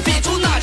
别出那。